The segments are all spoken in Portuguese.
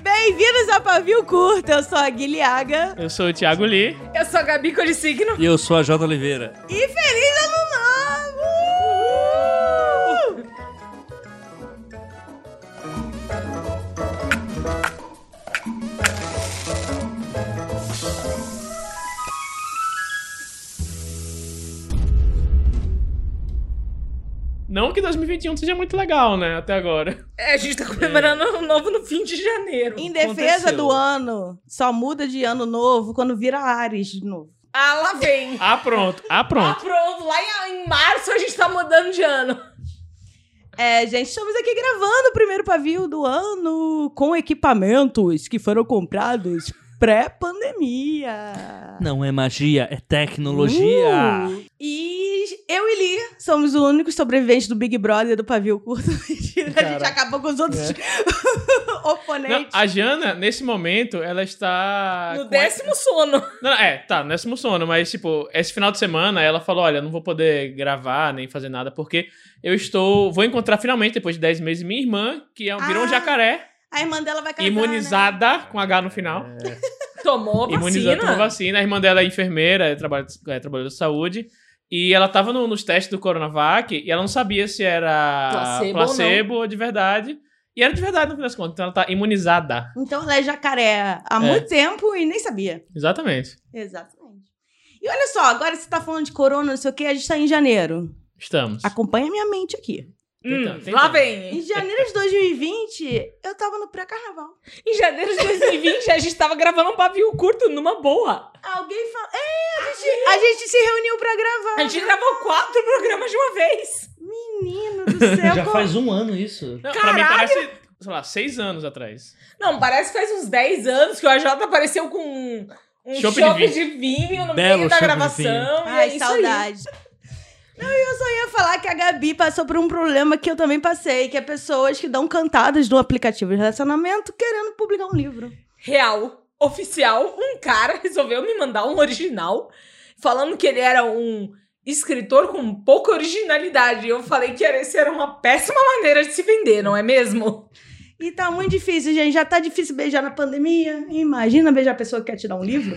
Bem-vindos ao Pavio Curto, eu sou a Guilhaga. Eu sou o Thiago Lee. Eu sou a Gabi Colissigno. E eu sou a Jota Oliveira. E feliz ano novo! Não que 2021 seja muito legal, né? Até agora. É, a gente tá comemorando ano novo no fim de janeiro. Em defesa Aconteceu. do ano, só muda de ano novo quando vira Ares de novo. Ah, lá vem. Ah, pronto. Ah, Ah, pronto. pronto. Lá em, em março a gente tá mudando de ano. É, gente, estamos aqui gravando o primeiro pavio do ano com equipamentos que foram comprados pré-pandemia. Não é magia, é tecnologia. Uh! E eu e Li somos os únicos sobreviventes do Big Brother do pavio curto. Mentira, a gente acabou com os outros É. Não, oponentes. a Jana, nesse momento, ela está. No décimo sono. Não, é, tá, no décimo sono, mas, tipo, esse final de semana ela falou: olha, não vou poder gravar nem fazer nada, porque eu estou. Vou encontrar finalmente, depois de 10 meses, minha irmã, que é- virou um Ah, jacaré, A irmã dela vai casar, imunizada, com H no final. Tomou a Imunizada, vacina. tomou vacina. A irmã dela é enfermeira, é, trabalha, é de saúde. E ela tava no- nos testes do Coronavac e ela não sabia se era Placebo placebo, ou ou, de verdade. E era de verdade no fim das contas. Então ela tá imunizada. Então ela é jacaré há É. muito tempo e nem sabia. Exatamente. Exatamente. E olha só, agora você tá falando de corona, não sei o que, a gente tá em janeiro. Estamos. Acompanha minha mente aqui. Hum, Tentando, tentando. lá vem. Em janeiro de 2020, eu tava no pré-carnaval. Em janeiro de 2020 a gente tava gravando um pavio curto numa boa. Alguém fala. É, a gente, a gente se reuniu pra gravar. A gente gravou quatro programas de uma vez. Menino do céu. Já como- faz um ano isso. Não, pra mim parece, sei lá, seis anos atrás. Não, parece que faz uns 10 anos que o AJ apareceu com um, um chopp de de vinho no Belo meio da gravação. e Ai, é isso aí. Não, eu só ia falar que a Gabi passou por um problema que eu também passei, que é pessoas que dão cantadas no aplicativo de relacionamento querendo publicar um livro. real, oficial, um cara resolveu me mandar um original falando que ele era um escritor com pouca originalidade. Eu falei que era, esse era uma péssima maneira de se vender, não é mesmo? E tá muito difícil, gente. Já tá difícil beijar na pandemia. Imagina beijar a pessoa que quer te dar um livro.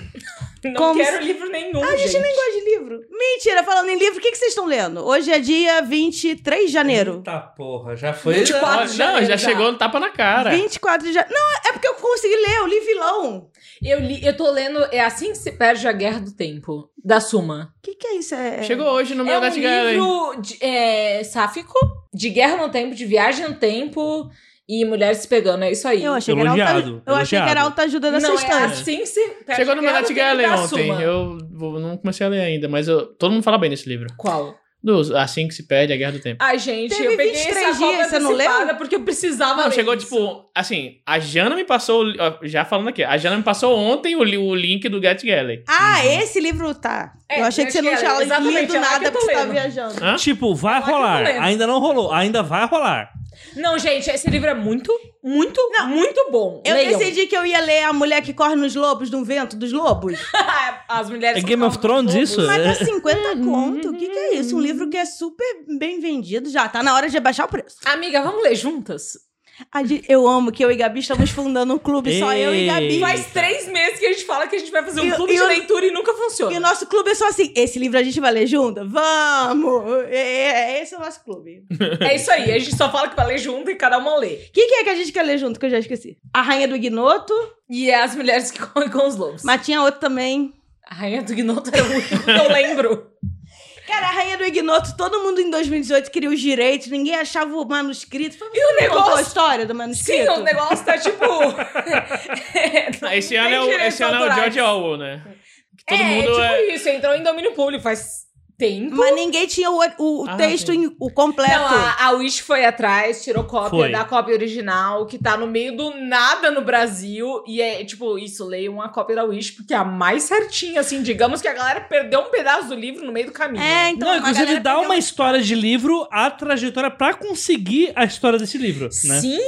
Não Como quero se- livro nenhum, A gente gente. nem gosta de livro. Mentira, falando em livro, o que, que vocês estão lendo? Hoje é dia 23 de janeiro. Eita porra, já foi. 24 Olha, de não, janeiro já já. chegou no tapa na cara. 24 de janeiro. Não, é porque eu consegui ler, eu li vilão. Eu, li, eu tô lendo É Assim que se perde a Guerra do Tempo, da Suma. O que, que é isso? É... Chegou hoje no meu é um livro de, é, sáfico, de guerra no tempo, de viagem no tempo e mulheres se pegando, é isso aí. Eu achei que era alta, Elogiado, eu achei que era elogiado. alta ajuda da Não, é assim se Chegou no do NetGalley Tempo da ontem. Eu vou- não comecei a ler ainda, mas eu- todo mundo fala bem desse livro. Qual? Do, assim que se perde a Guerra do Tempo. Ai, gente, Teve eu peguei 23 essa dias, você não leu? porque eu precisava Não, ler chegou isso. tipo, assim, a Jana me passou, já falando aqui, a Jana me passou ontem o, o link do Get Galley. Ah, esse livro tá. É, eu achei que você não tinha é, lido é nada porque você tava lendo. viajando. Hã? Tipo, vai É rolar. Ainda não rolou, ainda vai rolar. Não, gente, esse livro é muito, muito, muito bom. Eu Leiam. decidi que eu ia ler A Mulher que Corre nos Lobos, do Vento dos Lobos. As mulheres É Game of Thrones isso? Mas tá É. 50 conto. O que, que é isso? Um livro que é super bem vendido já. Tá na hora de baixar o preço. Amiga, vamos ler juntas? Eu amo que eu e Gabi estamos fundando um clube, só eu e Gabi. Faz três meses que a gente fala que a gente vai fazer um E- clube e de o- leitura e nunca funciona. E o nosso clube é só assim: esse livro a gente vai ler junto? Vamos! É, é- esse é o nosso clube. É isso aí, a gente só fala que vai ler junto e cada uma lê. O que, que é que a gente quer ler junto, que eu já esqueci? A Rainha do Ignoto, E é as mulheres que correm com os lobos. mas tinha outro também. A Rainha do Gnoto era o único que eu lembro. Cara, a Rainha do Ignoto, todo mundo em 2018 queria os direitos, ninguém achava o manuscrito. Foi E o contou a negócio... história do Sim, manuscrito? o negócio tá tipo... Esse ano é o, direitos esse ano é o. George Orwell, né? Que todo é, mundo tipo é... isso, entrou em domínio público faz tempo. Mas ninguém tinha o, o Ah, texto, em- o completo. Não, a, a Wish foi atrás, tirou cópia Foi. da cópia original, que tá no meio do nada no Brasil. E é tipo, isso, leia uma cópia da Wish, porque é a mais certinha, assim. Digamos que a galera perdeu um pedaço do livro no meio do caminho. É, então. Não, inclusive dá uma história de livro, a trajetória pra conseguir a história desse livro, né? Sim!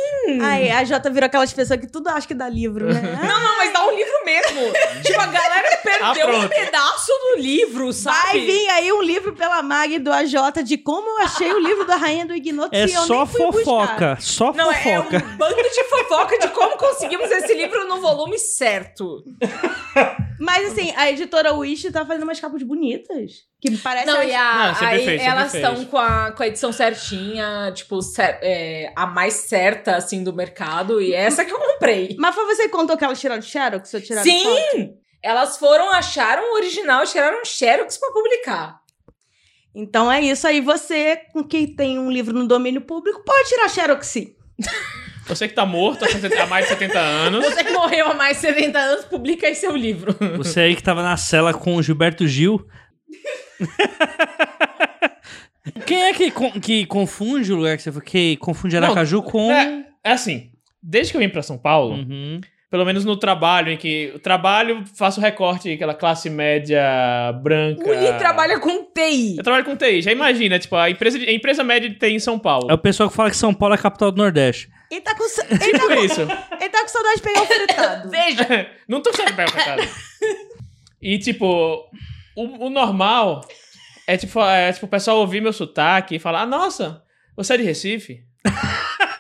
Ai, a Jota virou aquelas pessoas que tudo acha que dá livro, né? Não, não, mas dá um livro mesmo. tipo, a galera perdeu Ah, um pedaço do livro, sabe? Vai vir aí um livro pela Mag do AJ de como eu achei o livro da Rainha do Ignoto É e eu só nem fui buscar. fofoca. Só Não, é fofoca. um bando de fofoca de como conseguimos esse livro no volume certo. Mas assim, a editora Wish tá fazendo umas capas bonitas. Que me parece. Não, e a, Não, sempre aí fez, sempre elas estão com a, com a edição certinha, tipo, cer- é, a mais certa, assim, do mercado. E é essa que eu comprei. Mas foi você que contou que elas tiraram Xerox? Ou tiraram foto? Sim! Elas foram, acharam o original, tiraram Xerox pra publicar. Então é isso aí. Você, com quem tem um livro no domínio público, pode tirar Xerox sim. Você que tá morto há 70 há mais de 70 anos. Você que morreu há mais de 70 anos, publica aí seu livro. Você aí que tava na cela com o Gilberto Gil. Quem é que, que confunde o lugar que você foi? Que confunde Aracaju com. É, é assim, desde que eu vim pra São Paulo, Uhum. pelo menos no trabalho, em que o trabalho faço recorte, aquela classe média branca. O Lee trabalha com TI. Eu trabalho com TI, já imagina, tipo, a empresa, de- a empresa média de TI em São Paulo. É o pessoal que fala que São Paulo é a capital do Nordeste. Ele tá com, sa- ele tá Tipo com, isso. ele tá com saudade de pegar o fritado. Veja! Não tô sabendo pegar pra casa. E, tipo, o, o normal é tipo, é tipo o pessoal ouvir meu sotaque e falar: ah, nossa, você é de Recife?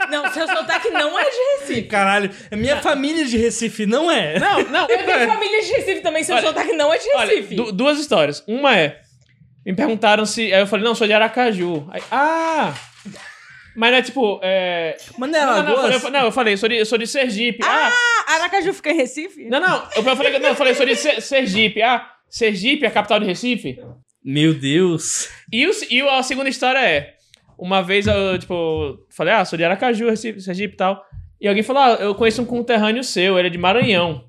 Não, seu sotaque não é de Recife. Caralho, é minha família de Recife, não é? Não, não. Eu tenho família de Recife também, seu Olha, sotaque não é de Olha, Recife. du- duas histórias. Uma é. Me perguntaram se. Aí eu falei, não, sou de Aracaju. Aí, ah! Mas não é tipo. É... Mas não é Não, não, eu falei, não, eu falei, eu sou de, eu sou de Sergipe. Ah! Ah, Aracaju fica em Recife? Não, não. Eu falei, não, eu falei, eu sou de Ser- Sergipe. Ah, Sergipe é a capital de Recife? Meu Deus. E, o, e a segunda história é: uma vez eu, tipo, falei, ah, sou de Aracaju, Recife, Sergipe e tal. E alguém falou, ah, eu conheço um conterrâneo seu, ele é de Maranhão.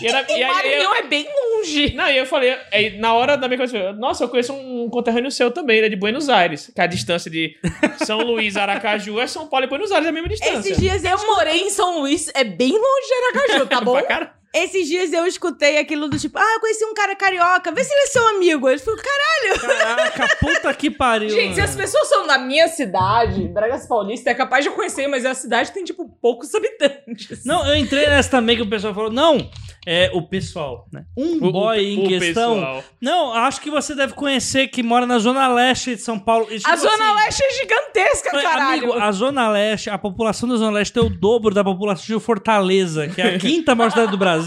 E, era, e aí- o aí eu- Maranhão é bem longe. Não, e eu falei, aí, na hora da minha coisa, eu falei, nossa, eu conheço um conterrâneo seu também, ele é de Buenos Aires. Que a distância de São Luís Aracaju é São Paulo e Buenos Aires, é a mesma distância. Esses dias eu, Eu morei em São Luís, é bem longe de Aracaju, tá bom? Pra cara- esses dias eu escutei aquilo do tipo, ah, eu conheci um cara carioca, vê se ele é seu amigo. Ele falou, caralho. Caraca, puta que pariu. Gente, se as pessoas são da minha cidade, Bragas Paulista, é capaz de eu conhecer, mas a cidade tem, tipo, poucos habitantes. Não, eu entrei nessa também que o pessoal falou, não, é o pessoal, né? Um O- boy o- em o questão. pessoal. Não, acho que você deve conhecer que mora na zona leste de São Paulo. E, tipo a Zona assim, Leste é gigantesca, Falei, caralho. Amigo, a Zona Leste, a população da Zona Leste é o dobro da população de Fortaleza, que é a quinta maior cidade do Brasil.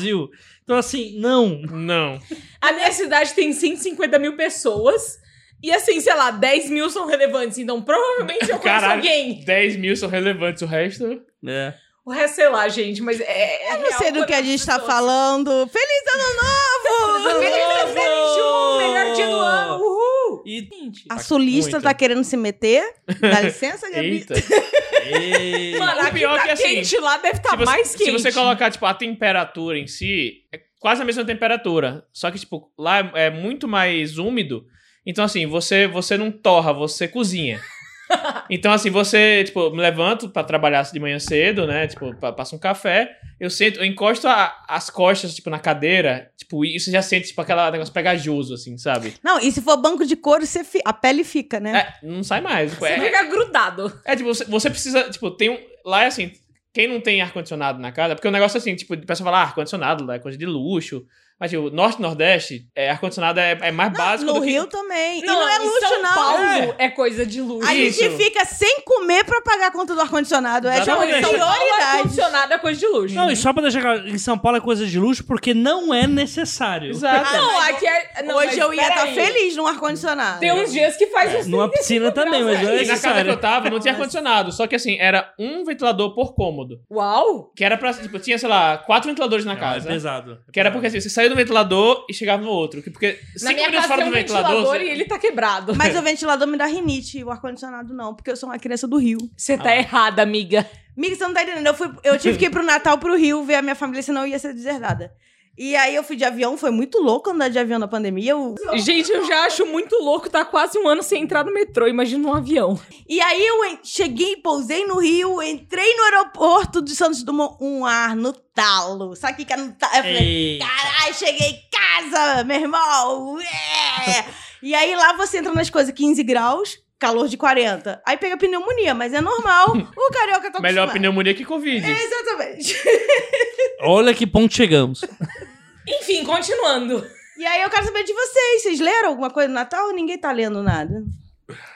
Então, assim, não. Não. A minha cidade tem 150 mil pessoas. E assim, sei lá, 10 mil são relevantes. Então, provavelmente eu conheço Caralho, alguém. 10 mil são relevantes, o resto... É. O resto, sei lá, gente, mas é. Eu não sei do que a gente tá falando. Feliz ano novo! Feliz 2021, melhor dia do ano. Uhul! E. Gente. A sulista Muito. tá querendo se meter. Dá licença, Gabi? Eita. Ei. Mano, O pior tá que, assim, quente, lá deve estar se você, mais quente. Se você colocar, tipo, a temperatura em si, é quase a mesma temperatura. Só que, tipo, lá é é muito mais úmido. Então, assim, você, você não torra, você cozinha. Então, assim, você, tipo, me levanto pra trabalhar de manhã cedo, né? Tipo, pa- passo um café, eu sento, eu encosto a- as costas, tipo, na cadeira, tipo, e você já sente, tipo, aquele negócio pegajoso, assim, sabe? Não, e se for banco de couro, você fi- a pele fica, né? É, não sai mais. Tipo, Você é, fica grudado. é, tipo, você, você precisa, tipo, tem um. Lá é assim, quem não tem ar-condicionado na casa, porque o negócio é assim, tipo, de pessoa falar, ah, ar-condicionado lá é coisa de luxo. Mas, tipo, norte e nordeste, é, ar-condicionado é, é mais Não, básico no do que. Rio também. Não, e não é em luxo, São não. Paulo É. é, coisa de luxo. A Isso. gente fica sem comer pra pagar a conta do ar-condicionado. É tipo. Não, prioridade. ar-condicionado é coisa de luxo. Não, e só pra deixar claro, em São Paulo é coisa de luxo porque não é necessário. Exato. Não, mas aqui é. Não, Hoje eu ia estar peraí. feliz num ar-condicionado. Tem uns dias que faz uns Numa 35 piscina também, mas não é aí. E na casa que necessário. eu tava, não tinha ar-condicionado. Só que assim, era um ventilador por cômodo. Uau! Que era pra. Tipo, tinha, sei lá, quatro ventiladores na Ah, casa. É pesado. Que era porque assim, você saía do ventilador e chegava no outro. Que- Porque Na cinco minha minutos casa fora tem do um ventilador. ventilador você- e ele tá quebrado. Mas o ventilador me dá rinite, o ar-condicionado não, porque eu sou uma criança do Rio. Você tá Ah. errada, amiga. Miga, você não tá entendendo. Eu, fui, eu tive que ir pro Natal pro Rio ver a minha família, senão eu ia ser deserdada. E aí eu fui de avião, foi muito louco andar de avião na pandemia. Eu- Gente, eu já acho muito louco, tá quase um ano sem entrar no metrô, imagina um avião. E aí eu cheguei, pousei no Rio, entrei no aeroporto de Santos Dumont, um ar no talo. Sabe o que que é no talo? Eu falei, caralho, cheguei em casa, meu irmão. É! E aí lá você entra nas coisas 15 graus, calor de 40. Aí pega pneumonia, mas é normal. O carioca tá Melhor acostumado. pneumonia que Covid. Exatamente. Olha que ponto chegamos. Enfim, continuando. E aí eu quero saber de vocês. Vocês leram alguma coisa no Natal ou ninguém tá lendo nada?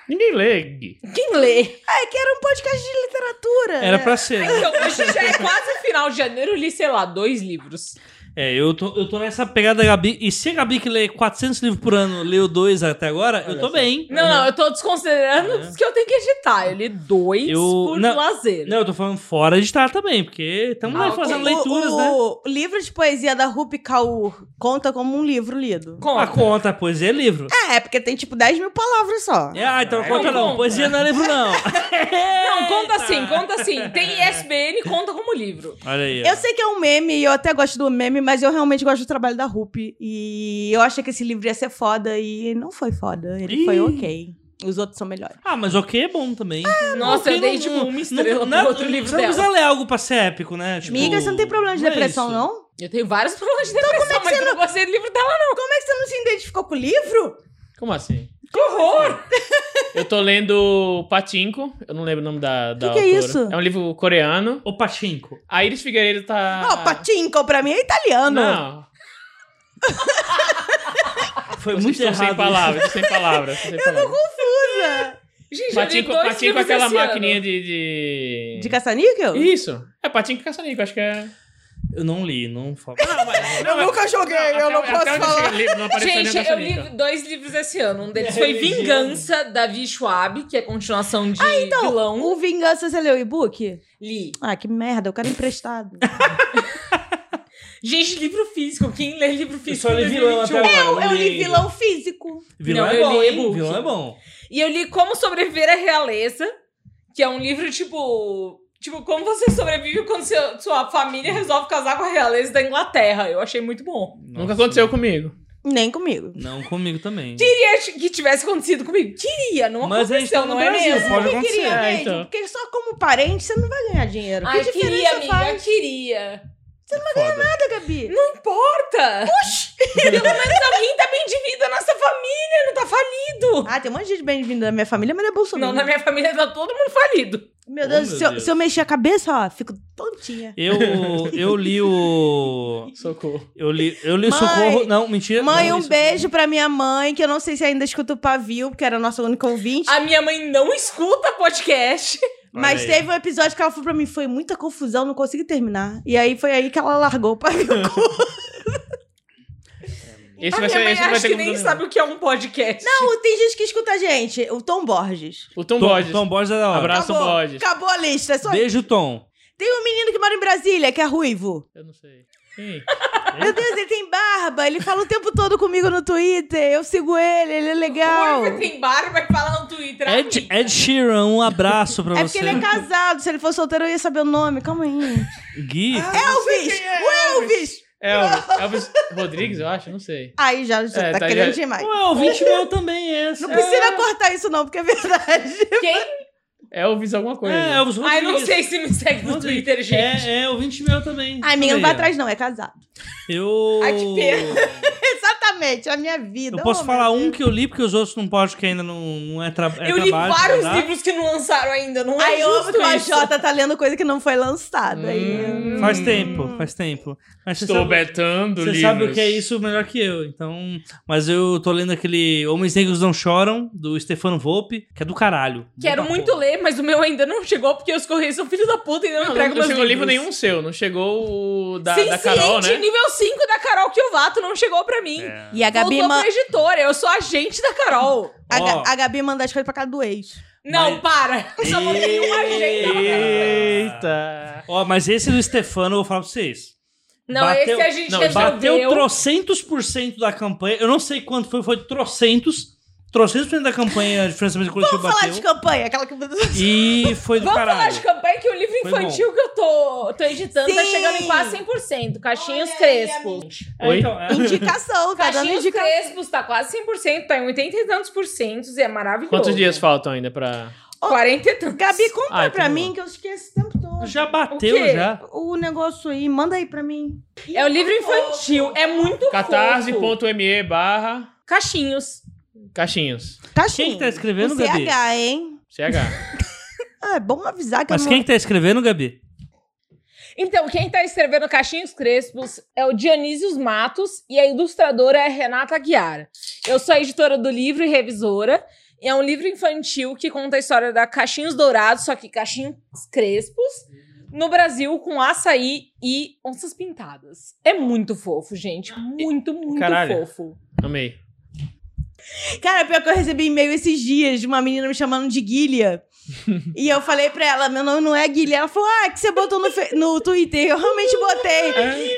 Ninguém lê. Gui. Quem lê? Ah, é que era um podcast de literatura. Era né? pra ser. né? Então, hoje já é quase final de janeiro, eu li, sei lá, dois livros. É, eu tô, eu tô nessa pegada da Gabi. E se a Gabi que lê 400 livros por ano leu dois até agora, eu tô bem. Não, não, eu tô desconsiderando os que eu tenho que editar. Eu li dois Eu- por não, lazer. Não, eu tô falando fora de estar também, porque estamos Ah, aí ok. fazendo O- leituras, o, né? O livro de poesia da Rupi Kaur conta como um livro lido. A Conta. conta, poesia é livro. É, porque tem tipo 10 mil palavras só. É, ah, então Ah, conta não. conta. Poesia não é livro, não. Não, conta assim, conta assim. Tem ISBN, conta como livro. Olha aí. ó. Eu sei que é um meme e eu até gosto do meme, mas eu realmente gosto do trabalho da Rupi. E eu achei que esse livro ia ser foda e não foi foda. Ele Ih. foi ok. Os outros são melhores. Ah, mas ok é bom também. Nossa, Ok, eu dei não- tipo não- uma estrela não, pro outro livro Você não dela. precisa ler algo pra ser épico, né? Tipo, Miga, você não tem problema de não é depressão, isso. não? Eu tenho vários problemas de depressão, mas eu não gostei do livro dela, não. Como é que você não se identificou com o livro? Como assim? Que horror! Eu tô lendo Patinco, eu não lembro o nome da, da Que que é autora. isso? É um livro coreano. O Pachinko. A Iris Figueiredo tá. Ó, Patinco pra mim é italiano. Não, Foi vocês muito estão sem errado. palavras, tô sem palavras. tô sem palavras. Confusa. Gente, Patinco, eu patinco é aquela maquininha de. De, De caça-níquel? Isso. É Patinco e Caçanico, acho que é. Eu não li, não falo. Não, mas, Eu nunca joguei, eu não até- posso até falar. livro, não Gente, eu li dois livros esse ano. Um deles É foi religião. Vingança, da Vi Schwab, que é continuação de Então, vilão. o Vingança, você leu o e-book? Li. Ah, que merda, eu quero emprestado. Gente, livro físico. Quem lê livro físico? só li vilão até 2021? agora. eu, eu li li- vilão físico. Vilão Não, é eu bom, li hein? e-book. Vilão é bom. E eu li Como Sobreviver à Realeza, que é um livro tipo. Tipo, como você sobrevive quando seu- sua família resolve casar com a realeza da Inglaterra. Eu achei muito bom. Nunca aconteceu comigo. Nem comigo. Não comigo também. Queria que tivesse acontecido comigo. Queria, não Mas a gente aconteceu, tá no não é Brasil, mesmo? pode Eu acontecer. queria É, mesmo, então. porque só como parente você não vai ganhar dinheiro. Ai, que queria, amiga, faz? queria. Foda. Nada, Gabi. Não importa. Oxi! Pelo menos alguém tá bem de vida. Nossa família não tá falido. Ah, tem um monte de gente bem-vindo da minha família, mas não é Bolsonaro. Não, na minha família tá todo mundo falido. Meu Oh, Deus, meu se, eu, Deus. se eu mexer a cabeça, ó, fico tontinha. Eu, eu li o. Socorro. Eu li, eu li o Mãe, Socorro. Não, mentira. Mãe, não, um isso- beijo pra minha mãe, que eu não sei se ainda escuta o pavio, porque era a nossa única ouvinte. A minha mãe não escuta podcast. mas aí. teve um episódio que ela falou pra mim, foi muita confusão, não consegui terminar. E aí foi aí que ela largou o pavio. Esse a vai minha ser. mãe Esse vai ter que nem sabe o que é um podcast. não, tem gente que escuta a gente. O Tom Borges. O Tom Tom, Borges. Tom Borges é da hora. Abraço, Tom acabou, Borges. acabou a lista. é Só... Beijo, Tom. Tem um menino que mora em Brasília, que é ruivo. Eu não sei. Quem? Meu Deus, ele tem barba, ele fala o tempo todo comigo no Twitter. Eu sigo ele, ele é legal. Ruivo tem barba e fala no Twitter. Ed. Ed Sheeran, um abraço pra É você. porque ele é casado. Se ele fosse solteiro, eu ia saber o nome. Calma aí. Gui. Elvis! quem é O Elvis! Elvis. Elvis Rodrigues, eu acho? Não sei. Aí já, já É, tá, tá, querendo já- demais. Ué, o 20 meu também é esse. Não precisa cortar isso, não, porque é verdade. Quem? Elvis alguma coisa. É, Elvis Rodrigues. Ai, não sei se me segue no Rodrigues. Twitter, gente. É, é, o 20 meu também. Ai, amiga, não vai atrás, não, é casado. Eu. Ai, que pena. Exatamente, a minha vida. Eu posso Oh, falar um que eu li, porque os outros não podem, que ainda não, não é, tra é eu li trabalho. vários pra dar. livros que não lançaram ainda, não é Aí eu justo o isso. AJ tá lendo coisa que não foi lançada. Aí... Hum. Faz tempo, faz tempo. Mas você Estou sabe- betando Você livros. sabe o que é isso melhor que eu, então. Mas eu tô lendo aquele Homens Negros Não Choram, do Stefano Volpe, que é do caralho. Quero muito porra. ler, mas o meu ainda não chegou, porque os Correios são filho da puta e não, Não, entregam não chegou livro nenhum seu. Não chegou o da, Sim, da Carol, né? nível 5 da Carol Kiovato não chegou pra mim. É. E a Gabi, Voltou ma- pra editora, eu sou agente da Carol. a, Ga- a Gabi manda as coisas pra casa do ex. Não, Mas- para. Eu só mandei uma agenda. Eita. Ó, mas esse do Stefano eu vou falar pra vocês. Não, Bateu- esse a gente não, resolveu. Bateu trocentos por cento da campanha. Eu não sei quanto foi, foi trocentos. Por cento da campanha de financiamento coletivo Vamos falar bateu. de campanha, aquela que... E foi do Vamos caralho. falar de campanha que o livro Foi infantil que eu tô, tô editando tá Sim. chegando em quase 100%. Caixinhos Olha aí, Crespos. É, Oi? então, é. Indicação, tá dando Caixinhos indicação. Crespos tá quase 100%, tá em 80 e tantos por cento e é maravilhoso. Quantos dias faltam ainda pra. 40 e tantos. Gabi, compra Ah, então pra mim, que eu esqueço o tempo todo. Já bateu, O quê? já. O negócio aí, manda aí pra mim. É o livro infantil, é muito fofo. catarse.me barra Caixinhos. Caixinhos. Caixinha. Quem que tá escrevendo, o Gabi? CH, hein? CH. Ah, é bom avisar que Mas eu quem não... que tá escrevendo, Gabi? Então, quem tá escrevendo Caixinhos Crespos é o Dionísios Matos e a ilustradora é Renata Aguiar. Eu sou a editora do livro e revisora. E é um livro infantil que conta a história da Caixinhos Dourados, só que Caixinhos Crespos, no Brasil com açaí e onças pintadas. É muito fofo, gente. Muito, muito Caralho. fofo. Amei. Cara, pior que eu recebi e-mail esses dias de uma menina me chamando de Guilha. e eu falei pra ela, meu nome não é Guilha. Ela falou, ah, que você botou no, no Twitter. Eu realmente botei.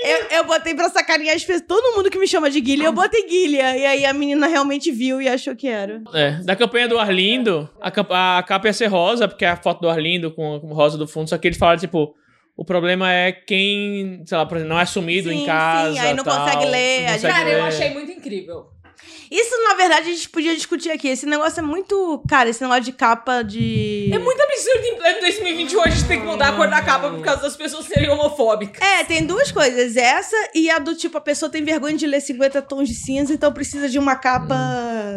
Eu, eu botei pra sacanear as pessoas. Todo mundo que me chama de Guilha, eu botei Guilha. E aí a menina realmente viu e achou que era. É, da campanha do Arlindo, a, camp- a capa ia ser rosa, porque é a foto do Arlindo com, com rosa do fundo, só que eles falaram, tipo, o problema é quem, sei lá, por exemplo, não é sumido Sim, em casa. sim, aí não tal, consegue ler, não consegue Cara, eu ler. achei muito incrível. Isso, na verdade, a gente podia discutir aqui. Esse negócio é muito. Cara, esse negócio de capa de. É muito absurdo em pleno 2021 a gente ter que mudar a cor da capa por causa das pessoas serem homofóbicas. É, tem duas coisas. Essa e a do tipo, a pessoa tem vergonha de ler 50 tons de cinza, então precisa de uma capa.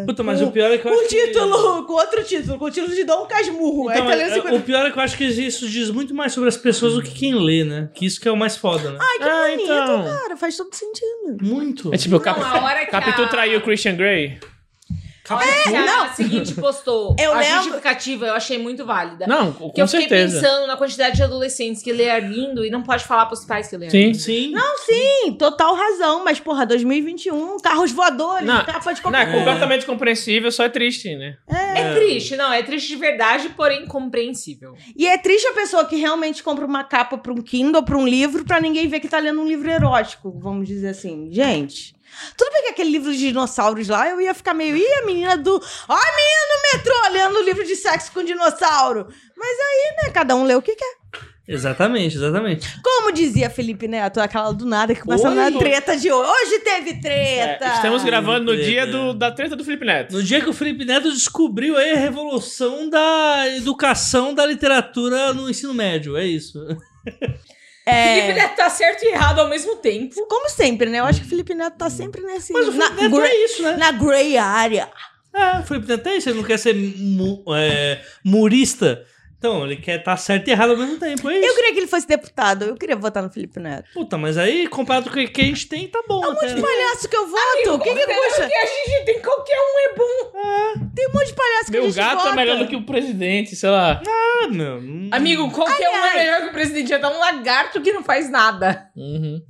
Puta, mas com, o pior é que eu Com acho que- título, com outro título, com o título de Dom Casmurro. Então, Aí tá é, 50... o pior é que eu acho que isso diz muito mais sobre as pessoas do que quem lê, né? Que isso que é o mais foda, né? Ai, que Ah, bonito, então. cara. Faz todo sentido. Muito. É tipo, o Cap... Não, a hora que Capitu a- traiu o Christian Grey. A hora que a não. seguinte postou Eu a lembro- justificativa, eu achei muito válida. Não, com que eu fiquei certeza. pensando na quantidade de adolescentes que lê Arlindo e não pode falar pros pais que lê Sim. Arlindo. Sim. Não, sim, total razão. Mas, porra, 2021, carros voadores, Não, capa de Não, qualquer é completamente compreensível, só é triste, né? É triste, não, é triste de verdade, porém compreensível. E é triste a pessoa que realmente compra uma capa pra um Kindle, pra um livro, pra ninguém ver que tá lendo um livro erótico, vamos dizer assim. Gente, tudo bem que aquele livro de dinossauros lá, eu ia ficar meio, ih, a menina do... Ó a menina no metrô lendo livro de sexo com dinossauro. Mas aí, né, cada um lê o que quer. Exatamente, exatamente. Como dizia Felipe Neto, aquela do nada que passa Oi. na treta de hoje. Hoje teve treta! É, estamos gravando no dia do- da treta do Felipe Neto. No dia que o Felipe Neto descobriu aí a revolução da educação da literatura no ensino médio, é isso. É, Felipe Neto tá certo e errado ao mesmo tempo. como sempre, né? Eu acho que o Felipe Neto tá sempre nesse... Mas o na, Felipe Neto gra- é isso, né? na gray area. É, o Felipe Neto é isso, ele não quer ser mu- é, murista. Então, ele quer estar certo e errado ao mesmo tempo, é isso. Eu queria que ele fosse deputado. Eu queria votar no Felipe Neto. Puta, mas aí, comparado com o que a gente tem, tá bom até. Um monte de palhaço que eu voto. O que que custa? que a gente tem qualquer um é bom. Tem um monte de palhaço que a Meu gente gato vota. é melhor do que o presidente, sei lá. Ah, não- Amigo, qualquer um ai. é melhor que o presidente. Já tá um lagarto que não faz nada. Uhum.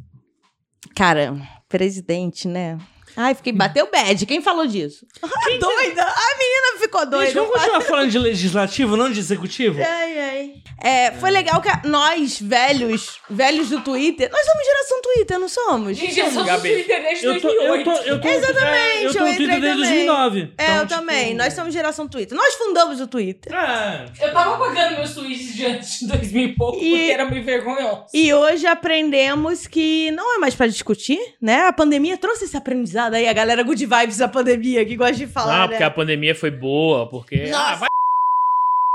Cara, presidente, né? Ai, fiquei... Bateu bad. Quem falou disso? Ah, doida. A menina ficou doida. Gente, vamos continuar falando de legislativo, não de executivo? Ai, ai. É, foi legal que a- nós, velhos, velhos do Twitter... Nós somos geração Twitter, não somos? Gente, eu sou do Gabi. Twitter desde Eu tô, eu 2008. tô, eu tô, Exatamente, é, eu tô eu no entrei Twitter desde também. 2009. É, Então, eu tipo, também. Nós somos geração Twitter. Nós fundamos o Twitter. É, Eu tava pagando meus tweets de antes de 2000 e pouco, E- porque era meio vergonhoso. E hoje aprendemos que não é mais pra discutir, né? A pandemia trouxe esse aprendizado aí, a galera good vibes da pandemia, que gosta de falar, Não, né? porque a pandemia foi boa, porque. Nossa, Ah, vai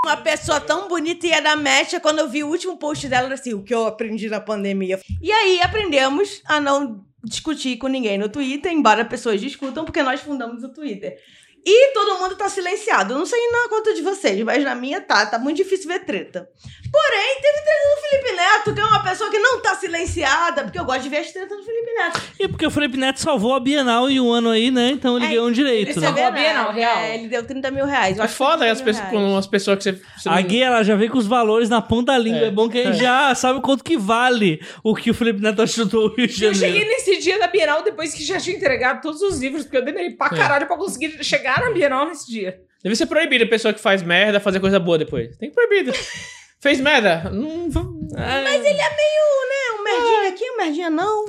Uma pessoa tão bonita e ia dar match, quando eu vi o último post dela, era assim, o que eu aprendi na pandemia. E aí aprendemos a não discutir com ninguém no Twitter, embora pessoas discutam, porque nós fundamos o Twitter. E todo mundo tá silenciado. Eu não sei na conta de vocês, mas na minha tá. Tá muito difícil ver treta. Porém, teve treta do Felipe Neto, que é uma pessoa que não tá silenciada, porque eu gosto de ver as tretas do Felipe Neto. E porque o Felipe Neto salvou a Bienal em um ano aí, né? Então ele É, ganhou um direito. ele né? salvou- a. Bienal, real. É, ele deu 30 mil reais. Eu É foda aí 30 as pessoas, com as pessoas que você. você A não- Gui, ela já vem com os valores na ponta da língua. É, É. bom que a gente já sabe quanto que vale o que o Felipe Neto ajudou o Rio de Eu Janeiro. cheguei nesse dia da Bienal depois que já tinha entregado todos os livros, porque eu demorei pra É. caralho pra conseguir chegar na Bienal nesse dia. Deve ser proibido a pessoa que faz merda fazer coisa boa depois. Tem que proibido. Fez merda? Não. Mas ele é. É, um merdinha aqui, um merdinha não.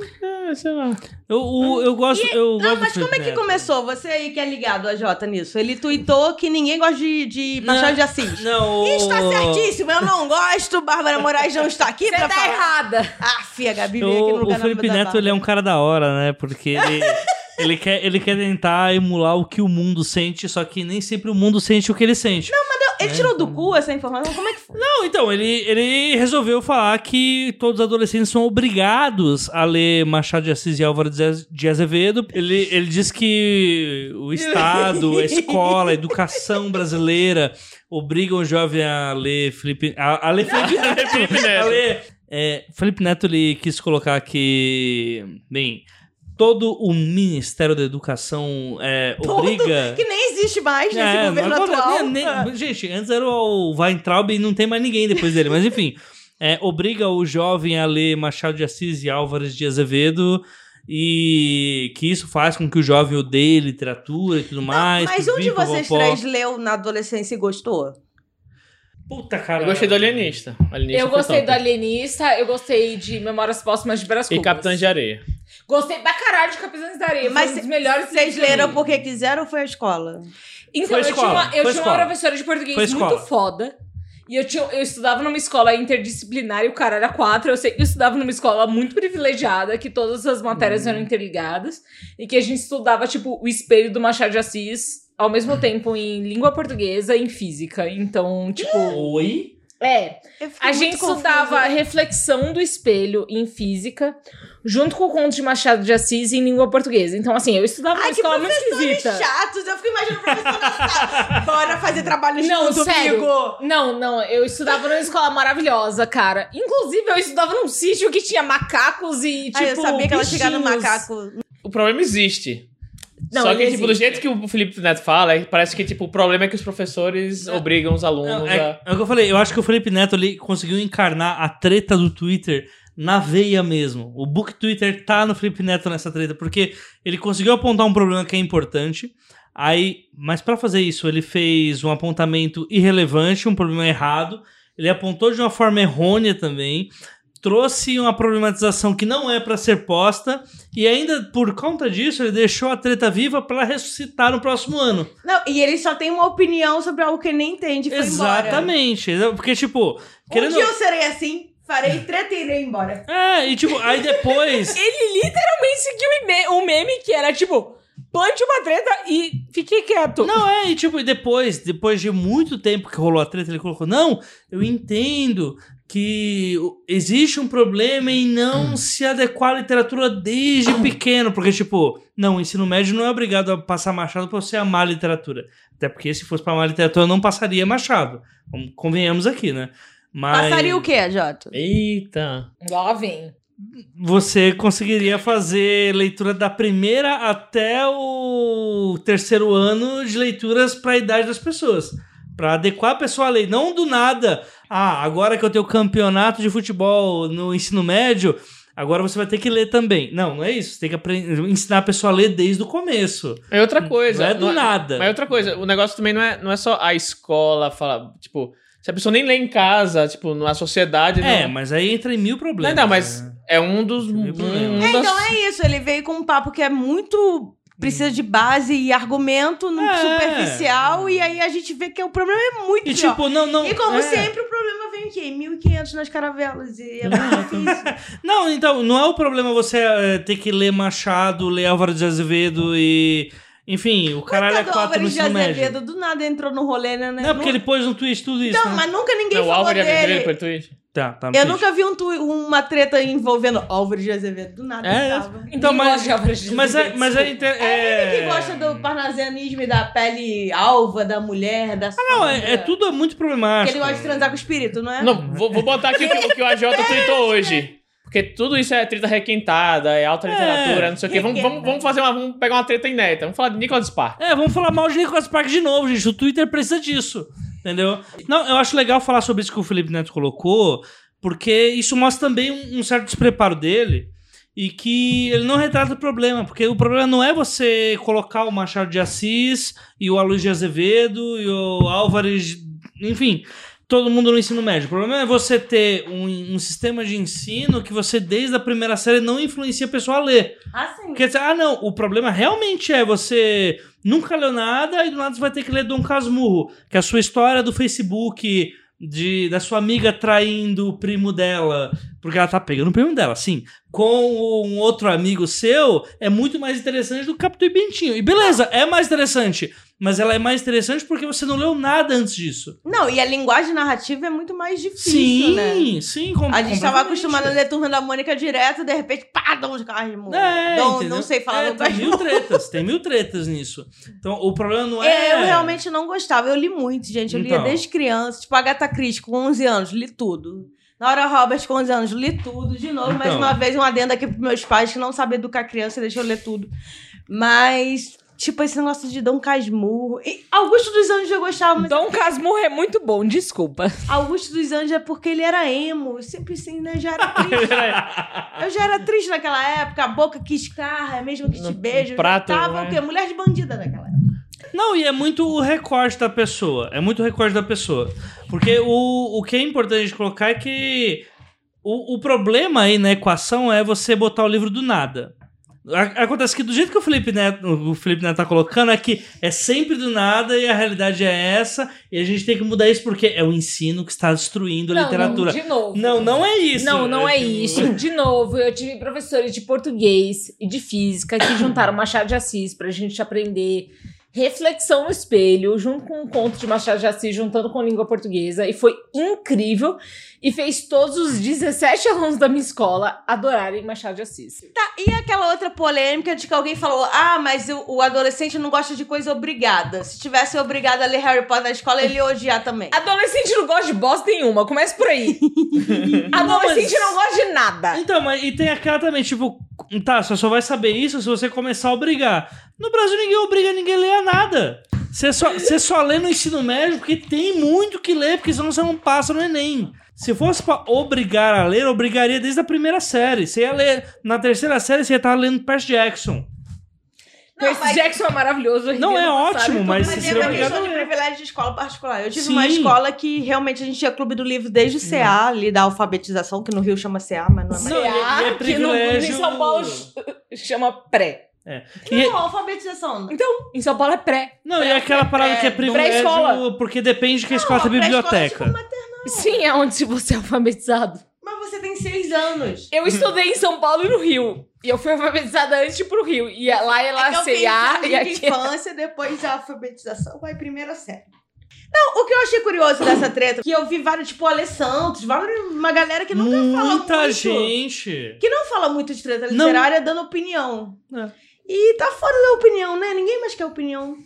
É, sei lá. Eu, o- eu gosto. eu Não, gosto do mas como é que começou? Você aí que é ligado a Jota nisso. Ele tweetou que ninguém gosta de, de Machado de Assis. Não, E está certíssimo, eu não gosto. Bárbara Moraes não está aqui Você pra tá falar. errada. Ah, fia, Gabi veio aqui no O, lugar o Felipe Neto, ele é um cara da hora, né? Porque ele, ele, quer, ele quer tentar emular o que o mundo sente, só que nem sempre o mundo sente o que ele sente. Não, Ele tirou do cu essa informação? Como é que foi? então, ele, ele resolveu falar que todos os adolescentes são obrigados a ler Machado de Assis e Álvaro de Aze- de Azevedo. Ele, ele diz que o Estado, a escola, a educação brasileira obrigam o jovem a ler Felipe... A, a ler Felipe Neto. Felipe Neto. A ler É, Felipe Neto ele quis colocar que, bem, todo o Ministério da Educação é, Todo, obriga. Que nem existe mais nesse É, governo agora atual. nem- nem- gente, antes era o Weintraub e não tem mais ninguém depois dele, mas enfim. é, obriga o jovem a ler Machado de Assis e Álvares de Azevedo e que isso faz com que o jovem odeie literatura e tudo mais. Mas um de vocês três leu na adolescência e gostou? Puta, cara. Eu gostei do Alienista. Alienista Eu gostei top. do Alienista, eu gostei de Memórias Póstumas de Brás E. Capitães de Areia. Gostei pra caralho de Capitães da Areia. Mas um melhores Vocês leram porque quiseram ou foi a escola? Então, Foi eu tinha escola, uma, foi eu tinha escola. uma professora de português muito foda. E eu, tinha, eu estudava numa escola interdisciplinar e o cara era quatro. Eu sei que eu estudava numa escola muito privilegiada, que todas as matérias Uhum. eram interligadas. E que a gente estudava, tipo, o espelho do Machado de Assis ao mesmo tempo em língua portuguesa e em física. Então, tipo. Oi? É. A gente confusa. estudava a reflexão do espelho em física, junto com o conto de Machado de Assis em língua portuguesa. Então, assim, eu estudava numa Ai, que escola muito professores esquisita. chatos. Eu fico imaginando o professor na sala. Bora fazer trabalho Não, junto, sério. amigo. Não, não, eu estudava numa escola maravilhosa, cara. Inclusive, eu estudava num sítio que tinha macacos e, tipo, Ai, eu sabia que ela chegava no bichinhos. macaco. O problema existe. Não, Só que, ele tipo, do jeito que o Felipe Neto fala, é- parece que, tipo, o problema é que os professores obrigam os alunos Não, a... é, é o que eu falei, eu acho que o Felipe Neto ali conseguiu encarnar a treta do Twitter na veia mesmo. O book Twitter tá no Felipe Neto nessa treta, porque ele conseguiu apontar um problema que é importante. Aí, mas pra fazer isso, ele fez um apontamento irrelevante, um problema errado. Ele apontou de uma forma errônea também. Trouxe uma problematização que não é pra ser posta. E ainda por conta disso, ele deixou a treta viva pra ressuscitar no próximo ano. Não, e ele só tem uma opinião sobre algo que ele nem entende foi embora. Exatamente. Porque, tipo, querendo. Um dia eu serei assim, farei treta e irei embora. É, e tipo, aí depois. Ele literalmente seguiu o meme que era, tipo, plante uma treta e fique quieto. Não, é, e tipo, depois, depois de muito tempo que rolou a treta, ele colocou: Não, eu entendo que existe um problema em não se adequar à literatura desde pequeno, porque, tipo, não, o ensino médio não é obrigado a passar Machado pra você amar a literatura. Até porque se fosse pra amar a literatura, não passaria Machado. Convenhamos aqui, né? Mas Passaria o quê, Jota? Eita. Lá vem. você conseguiria fazer leitura da primeira até o terceiro ano de leituras para a idade das pessoas. Para adequar a pessoa à lei. Não do nada. Ah, agora que eu tenho campeonato de futebol no ensino médio, agora você vai ter que ler também. Não, não é isso. Você tem que aprender, ensinar a pessoa a ler desde o começo. É outra coisa. Não é do nada. Mas é outra coisa. O negócio também não é, não é só a escola falar, tipo... Se a pessoa nem lê em casa, tipo, na sociedade... É, não... mas aí entra em mil Não, problemas. não, mas né? é um dos... Um, um É, das- então é isso. Ele veio com um papo que é muito. Precisa de base e argumento no É. superficial. E aí a gente vê que o problema é muito E pior. tipo, não, não. E como é. sempre, o problema vem aqui, 1.500 nas caravelas. E é muito difícil. Não, então, não é o problema você eh, ter que ler Machado, ler Álvaro de Azevedo e. Enfim, o caralho é Coitado quatro no ensino médio. Azevedo do nada entrou no rolê, né? Não, porque ele pôs no tweet tudo isso. Não, né? mas nunca ninguém Não, o falou Álvaro de Azevedo dele. por tweet. Tá, tá Eu nunca vi um tu- uma treta envolvendo Álvares de Azevedo. Do nada É, tava. Então, Ninguém mas. gosta de Mas é. Azevedo, Mas é, É ele é... que gosta do parnasianismo e da pele alva da mulher, da Não, é, é tudo é muito problemático. ele gosta de transar com o espírito, não é? Não, vou, vou botar aqui o que, o que o AJ tweetou hoje. Porque tudo isso é treta requentada, é alta É. literatura, não sei o quê. Vamos, vamos, vamos fazer uma. Vamos pegar uma treta inédita. Vamos falar de Nicholas Spark. É, vamos falar mal de Nicolas Spark de novo, gente. O Twitter precisa disso. Entendeu? Não, eu acho legal falar sobre isso que o Felipe Neto colocou, porque isso mostra também um, certo despreparo dele e que ele não retrata o problema, porque o problema não é você colocar o Machado de Assis e o Aloysio de Azevedo e o Álvares, enfim, todo mundo no ensino médio. O problema é você ter um, um sistema de ensino que você, desde a primeira série, não influencia a pessoa a ler. Ah, sim. Quer dizer, ah, não, o problema realmente é você nunca leu nada e do nada você vai ter que ler Dom Casmurro, que é a sua história do Facebook de, da sua amiga traindo o primo dela, porque ela tá pegando o primo dela, sim, com um outro amigo seu, é muito mais interessante do que Capitão e Bentinho. E beleza, é mais interessante, mas ela é mais interessante porque você não leu nada antes disso. Não, e a linguagem narrativa é muito mais difícil, sim, né? sim, com, A gente tava completamente. acostumado a ler Turma da Mônica direto, de repente, pá, dá uns carros de mão. É, não, entendeu? não sei falar é, tem mil tretas, tem mil tretas nisso. Então, o problema não é... Eu realmente não gostava. Eu li muito, gente. Eu lia Então. desde criança. Tipo, Agatha Christie, com 11 anos, li tudo. Laura Roberts, com 11 anos, li tudo de novo. Mais Então. uma vez, um adendo aqui pros meus pais que não sabem educar criança e deixam eu ler tudo. Mas, tipo, esse negócio de Dom Casmurro. E Augusto dos Anjos eu gostava, mas Dom Casmurro é muito bom, desculpa. Augusto dos Anjos é porque ele era emo. Eu Sempre assim, né? Já era triste. Eu já era triste naquela época, a boca que escarra, é mesmo que te beija. prato, tava né? o quê? Mulher de bandida naquela época. Não, e é muito o recorte da pessoa. É muito o recorte da pessoa. Porque o, o que é importante colocar é que o, o problema aí na equação é você botar o livro do nada. Acontece que do jeito que o Felipe Neto, o Felipe Neto tá colocando é que é sempre do nada e a realidade é essa e a gente tem que mudar isso porque é o ensino que está destruindo a literatura. de novo. Não, não é isso. Não, não é tipo- isso. De novo, eu tive professores de português e de física que juntaram Machado de Assis pra gente aprender reflexão no espelho, junto com um conto de Machado de Assis, juntando com língua portuguesa. E foi incrível. E fez todos os 17 alunos da minha escola adorarem Machado de Assis. Tá, e aquela outra polêmica de que alguém falou: ah, mas o, o adolescente não gosta de coisa obrigada. Se tivesse obrigado a ler Harry Potter na escola, ele ia odiar também. Adolescente não gosta de bosta nenhuma, começa por aí. Adolescente não, gosta de nada. Então, mas e tem aquela também, tipo, tá, você só vai saber isso se você começar a obrigar. No Brasil ninguém obriga ninguém a ler a nada. Você só, você só lê no ensino médio porque tem muito que ler, porque senão você não passa no Enem. Se fosse pra obrigar a ler, obrigaria desde a primeira série. Você ia ler, na terceira série, você ia estar lendo Percy Jackson. Percy mas- Jackson é maravilhoso. ri Não, é ótimo, mas Mas é uma questão de privilégio de escola particular. Eu tive Sim. uma escola que realmente a gente tinha clube do livro desde o CA, ali da alfabetização, que no Rio chama CA, mas não é mais. Não, e é CA, que no, em São Paulo ch- chama pré. É. E, Não, alfabetização. Então, em São Paulo é pré. não, e é aquela parada que é privilégio pré-escola. porque depende de que a escola Não, tem pré-escola é biblioteca. tipo maternal. Sim, é onde se você é alfabetizado. Mas você tem seis anos. Eu estudei em São Paulo e no Rio. E eu fui alfabetizada antes pro Rio. E lá é lá É CA e de aqui. infância, depois a alfabetização, vai primeira série. Não, o que eu achei curioso dessa treta, que eu vi vários, tipo, o Ale Santos, vários, uma galera que nunca fala Muita muito. gente. Que não fala muito de treta Não. literária dando opinião. É. E tá fora da opinião, né? Ninguém mais quer opinião.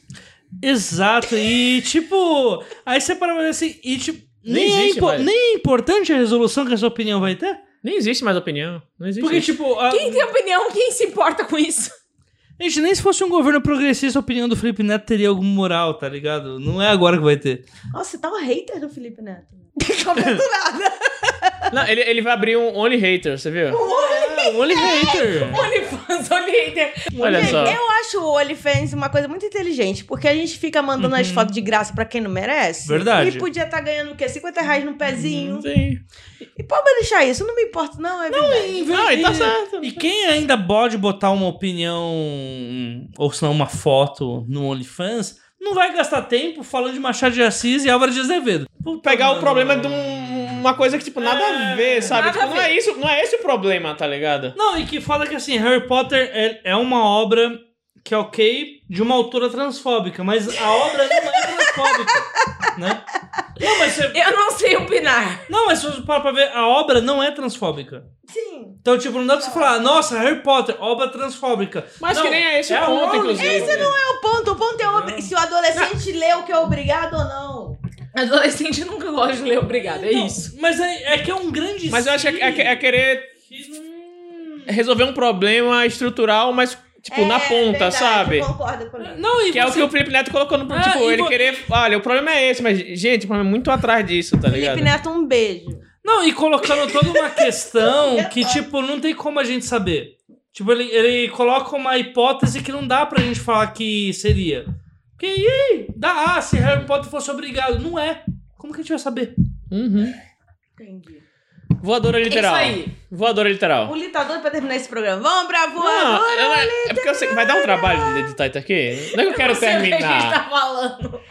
Exato, e tipo, aí você para pra assim, e tipo, Nem nem, é existe impo- mais. nem é importante a resolução que essa opinião vai ter. Nem existe mais opinião. Não existe. Porque, tipo, a, Quem tem opinião, quem se importa com isso? gente, nem se fosse um governo progressista, a opinião do Felipe Neto teria alguma moral, tá ligado? Não é agora que vai ter. Nossa, você tá um hater do Felipe Neto. Não vendo nada. Não, ele, ele vai abrir um Only Hater, você viu? Um only hater. OnlyFans, OnlyHater. Olha Gente, só. Eu acho o OnlyFans uma coisa muito inteligente, porque a gente fica mandando as fotos de graça pra quem não merece. Uhum. Verdade. E podia estar ganhando o quê? 50 reais no pezinho. Sim. E pode deixar isso, não me importa, não, é verdade. Não, e tá certo. E quem ainda pode botar uma opinião, ou se não uma foto no OnlyFans, não vai gastar tempo falando de Machado de Assis e Álvaro de Azevedo. Puta, Pegar o mano. problema de um- uma coisa que, tipo, nada a ver, sabe? Tipo, a não é ver. isso, não é esse o problema, tá ligado? Não, e que fala que assim, Harry Potter é, é uma obra que é ok de uma autora transfóbica, mas a obra não é transfóbica, né? Não, mas você, Eu não sei opinar. não, mas se você parar pra ver, a obra não é transfóbica. Sim. Então, tipo, não dá pra você falar, nossa, Harry Potter, obra transfóbica. Mas Não, que nem é esse é o ponto, inclusive. Esse não é o ponto, o ponto é obri- se o adolescente lê o que é obrigado ou não. Adolescente nunca gosta de ler obrigado, é Não, isso. Mas é, é que é um grande Mas eu acho que é, é- é querer que não- resolver um problema estrutural, mas, tipo, na É, ponta, verdade, sabe? Eu concordo com ele. Não, e Que é o você- que o Felipe Neto colocou no. Ah, tipo, e ele vo- querer. Olha, o problema é esse, mas, gente, o problema é muito atrás disso, tá ligado? Felipe Neto, um beijo. Não, e colocando toda uma questão que, tipo, não tem como a gente saber. Tipo, ele, ele coloca uma hipótese que não dá pra gente falar que seria. Porque, e aí? Dá, ah, se Harry Potter fosse obrigado. Não é. Como que a gente vai saber? Uhum. Entendi. Voadora literal. É isso aí. Voadora literal. O litador pra terminar esse programa. Vamos pra Não, voadora. eu não é, é porque eu sei que vai dar um trabalho de editar isso aqui. Não é que eu quero não sei o que a gente terminar. tá falando.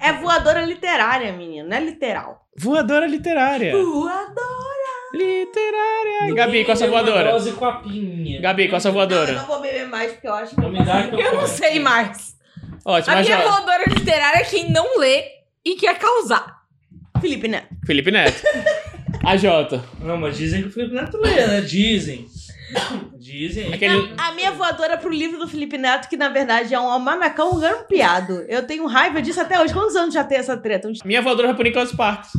É voadora literária, menino, não é literal. Voadora literária. Voadora. Literária. Gabi, qual a sua voadora? Dose com a pinha. Gabi, qual a sua Não, eu voadora? não vou beber mais, porque eu acho que... Me dá que Eu não sei mais. Ótimo, A minha ó, voadora literária é quem não lê e quer causar. Felipe Neto. Felipe Neto. A Jota. Não, mas dizem que o Felipe Neto lê, né? Dizem. Dizem. Aquele... A minha voadora pro livro do Felipe Neto, que na verdade é um almanacão grampeado. Eu tenho raiva disso até hoje. Quantos anos já tem essa treta? Minha voadora foi pro Nicholas Sparks.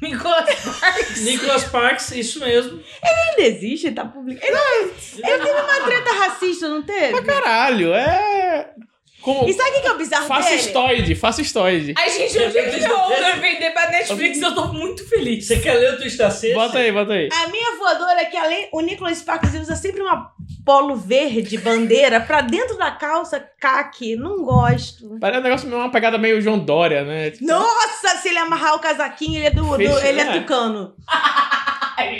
Nicholas Parks, isso mesmo. Ainda existe, tá publicado. Ele, ele teve uma treta racista, não teve? Caralho, é. Como. E sabe o que que é o bizarro dele? Fascistoide, fascistoide. Ai, gente, eu tive que vou vender pra Netflix, eu tô muito feliz. Você quer ler o twist da sexta? Bota aí, bota aí. A minha voadora é que além o Nicholas Sparks ele usa sempre uma polo verde bandeira pra dentro da calça caque. Não gosto. Parece um negócio meio uma pegada meio João Dória, né? Tipo, Nossa, se ele amarrar o casaquinho, ele é do, do- Fecha- ele é é. tucano.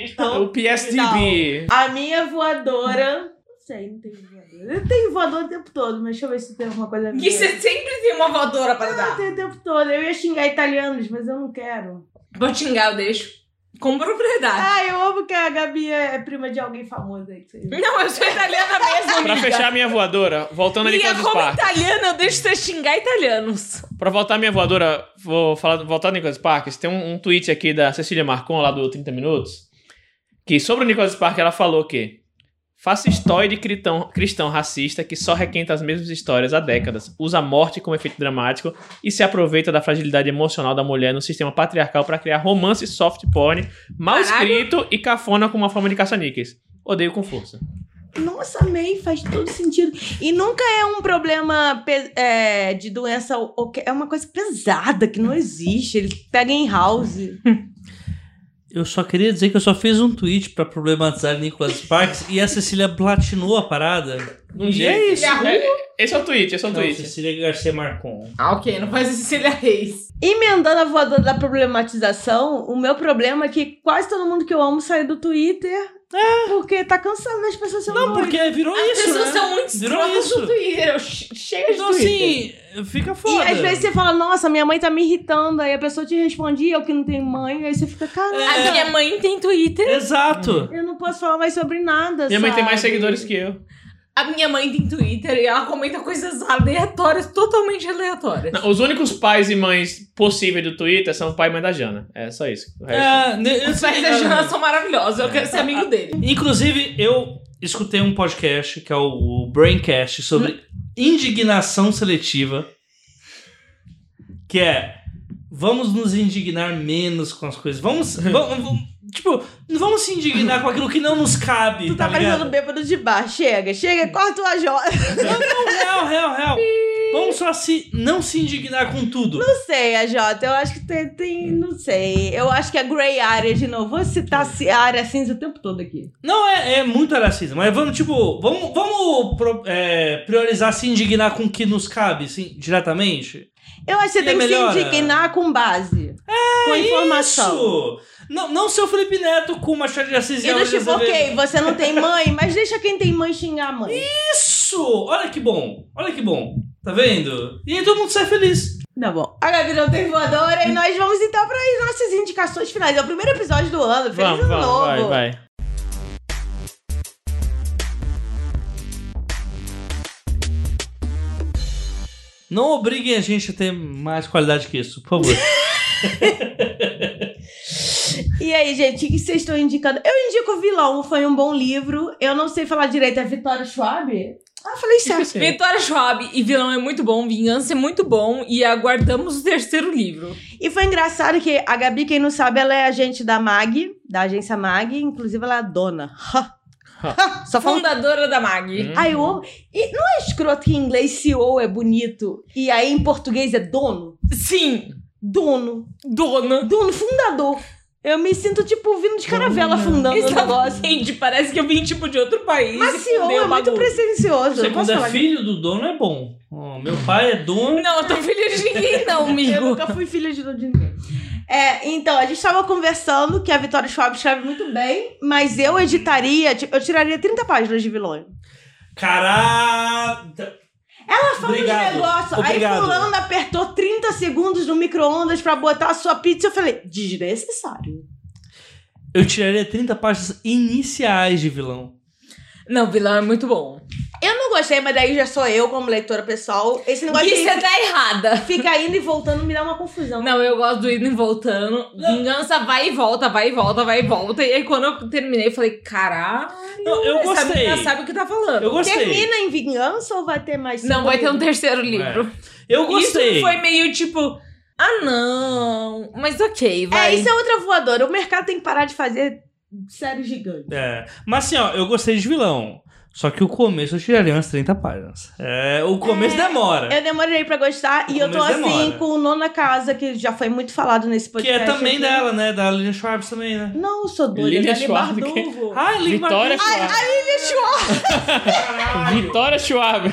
Então, O PSDB. a minha voadora, não sei, não tem voadora. Eu tenho voadora o tempo todo, mas deixa eu ver se tem alguma coisa Que você sempre tem uma voadora pra Eu dar. tenho o tempo todo. Eu ia xingar italianos, mas eu não quero. Vou xingar, eu deixo. Com propriedade. Ah, eu amo que a Gabi é prima de alguém famoso aí. Não, eu sou italiana mesmo, Pra amiga. fechar a minha voadora, voltando a E é Nicholas como italiana, eu deixo você xingar italianos. Pra voltar a minha voadora, vou falar, voltar no Nicholas Sparks. Tem um, um tweet aqui da Cecília Marcon, lá do 30 Minutos, que sobre o Nicholas Sparks ela falou que fascistoide cristão, cristão racista que só requenta as mesmas histórias há décadas, usa a morte como efeito dramático e se aproveita da fragilidade emocional da mulher no sistema patriarcal pra criar romance soft porn, mal Caralho. escrito e cafona como uma forma de caça-níqueis. Odeio com força. Nossa, amei, faz todo sentido. E nunca é um problema é, de doença. É uma coisa pesada que não existe. Ele pega em house. Eu só queria dizer que eu só fiz um tweet pra problematizar Nicholas Sparks e a Cecília platinou a parada. Um dia é isso. É- esse é o tweet, esse é o Não, tweet. Cecília Garcia Marcon. Ah, ok, não faz Cecília Reis. Emendando a voadora da problematização, o meu problema é que quase todo mundo que eu amo sai do Twitter. Porque tá cansado das pessoas sendo Não, porque virou As isso, pessoas né? são muito Virou isso. no Twitter. Eu che- Chega de Então, Twitter. assim, fica E foda. às vezes você fala, nossa, minha mãe tá me irritando. Aí a pessoa te responde, eu que não tenho mãe. Aí você fica, caralho, A minha mãe tem Twitter. Exato. eu não posso falar mais sobre nada. Minha mãe tem mais sabe? seguidores que eu. A minha mãe tem Twitter e ela comenta coisas aleatórias, totalmente aleatórias. Não, os únicos pais e mães possíveis do Twitter são o pai e mãe da Jana. É só isso. O resto- É, Os pais da. Jana são maravilhosos, eu quero ser amigo dele. Inclusive, eu escutei um podcast que é o Braincast sobre indignação seletiva. Que é vamos nos indignar menos com as coisas. Vamos. vamos, vamos- tipo, não vamos se indignar com aquilo que não nos cabe. Tu tá, tá parecendo ligado? bêbado de bar. Chega, chega, corta o AJ. Não, não, real, real, real. Vamos só se, não se indignar com tudo. Não sei, AJ. Eu acho que tem, tem. Não sei. Eu acho que é gray area de novo. Vou citar ci- a área cinza o tempo todo aqui. Não, é, é muito racismo, mas vamos, tipo, vamos, vamos é, priorizar se indignar com o que nos cabe, assim, diretamente. Eu acho que você tem que melhora? se indignar com base. com informação. Isso! Não, não seu Felipe Neto com Machado de Assis E de tipo, ok, você não tem mãe, mas deixa quem tem mãe xingar a mãe. Isso! Olha que bom, olha que bom. Tá vendo? E aí todo mundo sai feliz. Tá bom. A Gabi não tem voadora e nós vamos então para as nossas indicações finais. É o primeiro episódio do ano. Feliz Vamos, ano vamos, novo. vai, vai. Não obriguem a gente a ter mais qualidade que isso, por favor. E aí, gente, o que vocês estão indicando? Eu indico o vilão, foi um bom livro. Eu não sei falar direito, é Vitória Schwab? Ah, falei certo. Vitória Schwab e Vilão é muito bom, Vingança é muito bom e aguardamos o terceiro livro. E foi engraçado que a Gabi, quem não sabe, ela é agente da MAG, da agência MAG, inclusive ela é a dona. Só. Fundadora da MAG. Hum. Ai, eu amo. E não é escroto que em inglês CEO é bonito e aí em português é dono? Sim, Dono. dona. Dono, fundador. Eu me sinto, tipo, vindo de caravela fundando o negócio. Exatamente, parece que eu vim tipo de outro país. Mas CEO é muito bagulho. presencioso. Você eu quando é filho do dono é bom. Ó, meu pai é dono. Não, eu tô filha de ninguém, não, Eu amigo. nunca fui filha de de ninguém. É, então, a gente tava conversando que a Vitória Schwab escreve muito bem, mas eu editaria, tipo, eu tiraria 30 páginas de vilões. Caralho. Ela fala Obrigado, de negócio, obrigado. aí fulano apertou 30 segundos no micro-ondas pra botar a sua pizza, eu falei, desnecessário. Eu tiraria 30 páginas iniciais de vilão. Não, vilão é muito bom. Eu não gostei, mas daí já sou eu como leitora pessoal. Esse negócio de você tá errada. fica indo e voltando me dá uma confusão. Não, eu gosto do indo e voltando. Vingança vai e volta, vai e volta, vai e volta. E aí quando eu terminei, eu falei, caralho. Não, eu essa gostei. menina sabe o que tá falando. Eu gostei. Termina em vingança ou vai ter mais Não, vai ter um terceiro livro. Eu gostei. Isso foi meio tipo, ah não, mas ok, vai. É, isso é outra voadora. O mercado tem que parar de fazer séries gigantes. É. Mas assim, ó, eu gostei de vilão. Só que o começo eu tiraria umas 30 páginas. É, o começo demora. Eu demorei pra gostar e eu tô assim demora. com o Nona Casa, que já foi muito falado nesse Que podcast. é também aqui. dela, né? Da Lilian Schwartz também, né? Não, eu sou doida. Lilian Dani Schwartz, Bardugo. Ah, Lilian Vitória Schwartz. Schwab. Vitória Schwab.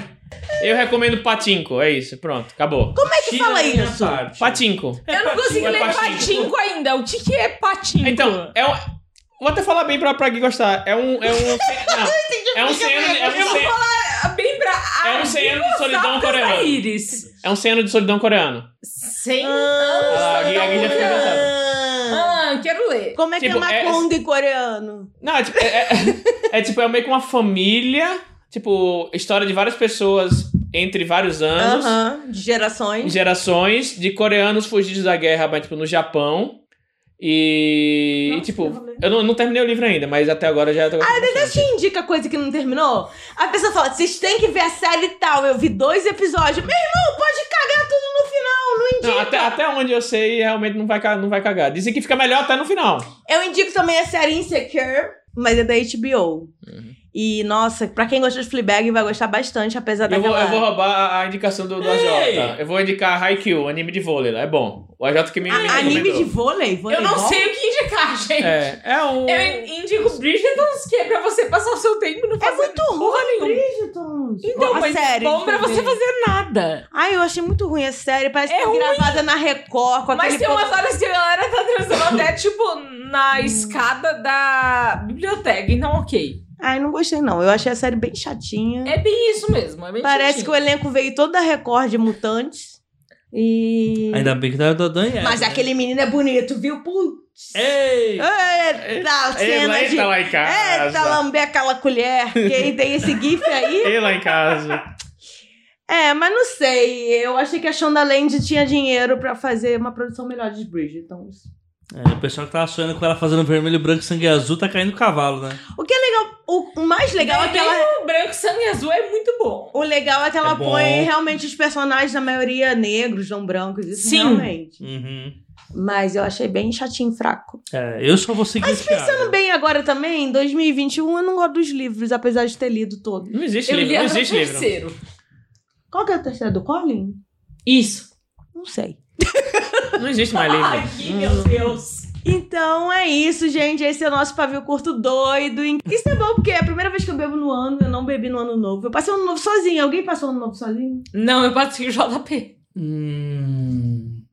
Eu recomendo Patinco, é isso, pronto, acabou. Como é que Tira fala a isso? parte. Patinco. É eu não consegui é ler patinco. patinco ainda. O que, que é patinco? Então, é um. Vou até falar bem pra, pra Gui gostar. É um. É um. Não, é um 100 anos. É um Eu vou 100 falar bem pra. É um 100 anos de solidão coreano. É um 100 anos de solidão coreano. 100 Ah, anos. a Gui- a Gui já fica cansada. Ah, Ah, quero ler. Como é Tipo, que é é- Makong em coreano? Não, é tipo. É, é- é tipo, é meio que uma família. Tipo, história de várias pessoas entre vários anos. Aham, de gerações. Gerações de coreanos fugidos da guerra, mas, tipo, no Japão. E, Nossa, e, tipo, eu não, não terminei o livro ainda, mas até agora já tô gostando bastante. Te indica coisa que não terminou? A pessoa fala, vocês têm que ver a série tal. Eu vi dois episódios. Meu irmão, pode cagar tudo no final, não indica. Não, até, até onde eu sei, realmente não vai, não vai cagar. Dizem que fica melhor até no final. Eu indico também a série Insecure, mas é da HBO. Uhum. E, nossa, pra quem gosta de Fleabag, vai gostar bastante, apesar Eu vou, daquela... eu vou roubar a, a indicação do, do Ei! AJ. Eu vou indicar Haikyuu, anime de vôlei. lá, É bom. O AJ que me, me Ah, Anime recomendou. de vôlei? Eu Voleibol? não sei o que indicar, gente. É, é um... Eu indico Bridgertons, que é pra você passar o seu tempo não É fazer muito porra ruim. Bridgerton. Então, a mas série. bom pra eu você fazer nada. Ai, eu achei muito ruim a série. Parece É que foi ruim. gravada na Record, com Mas tem umas horas que a galera tá transando até, tipo, na escada da biblioteca. Então, ok. Ai, não gostei não. Eu achei a série bem chatinha. É bem isso mesmo. É bem Parece que o elenco veio todo da Record de Mutantes. E... Ainda bem que tá da Daniela. Mas né? aquele menino é bonito, viu? Putz. Ei! Eita, cena Eita de... lá em casa. Eita, lamber aquela colher. Quem tem esse gif aí? Ei lá em casa. É, mas não sei. Eu achei que a Shonda Land tinha dinheiro pra fazer uma produção melhor de Bridgerton. É, o pessoal que tava sonhando com ela fazendo vermelho, branco, sangue azul tá caindo do cavalo, né? O que é legal, o, mais legal é que ela... O branco, sangue e azul é muito bom. O legal é que ela É põe realmente os personagens, na maioria, negros, não brancos, isso Sim. realmente. Uhum. Mas eu achei bem chatinho, fraco. É, eu só vou seguir Mas pensando bem agora também, em 2021, eu não gosto dos livros, apesar de ter lido todos. Não existe Eu livro, li não existe livro. terceiro. Qual que é o terceiro do Colin? Isso. Não sei. Não existe mais livro. Ai, que meu Deus. Então é isso, gente. Esse é o nosso pavio curto doido. Isso é bom porque é a primeira vez que eu bebo no ano, eu não bebi no ano novo. Eu passei o ano novo sozinha. Alguém passou o ano novo sozinho? Não, eu passei o JP. Hum...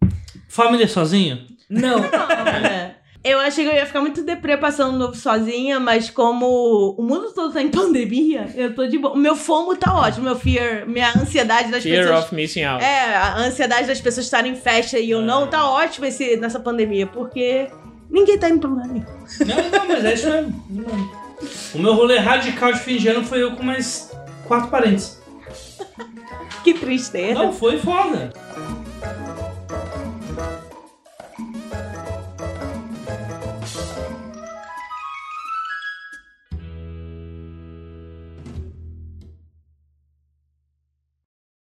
Família sozinho? Não. É. Eu achei que eu ia ficar muito deprê passando o novo sozinha, mas como o mundo todo tá em pandemia, eu tô de boa. O meu fomo tá ótimo, meu fear, minha ansiedade das Fear pessoas. of missing out. É, a ansiedade das pessoas estarem em festa e eu É. não, tá ótimo esse, nessa pandemia, porque ninguém tá indo pra lugar nenhum. Não, não, mas é isso mesmo. O meu rolê radical de fim de ano foi eu com mais quatro parentes. Que tristeza. Não, foi foda.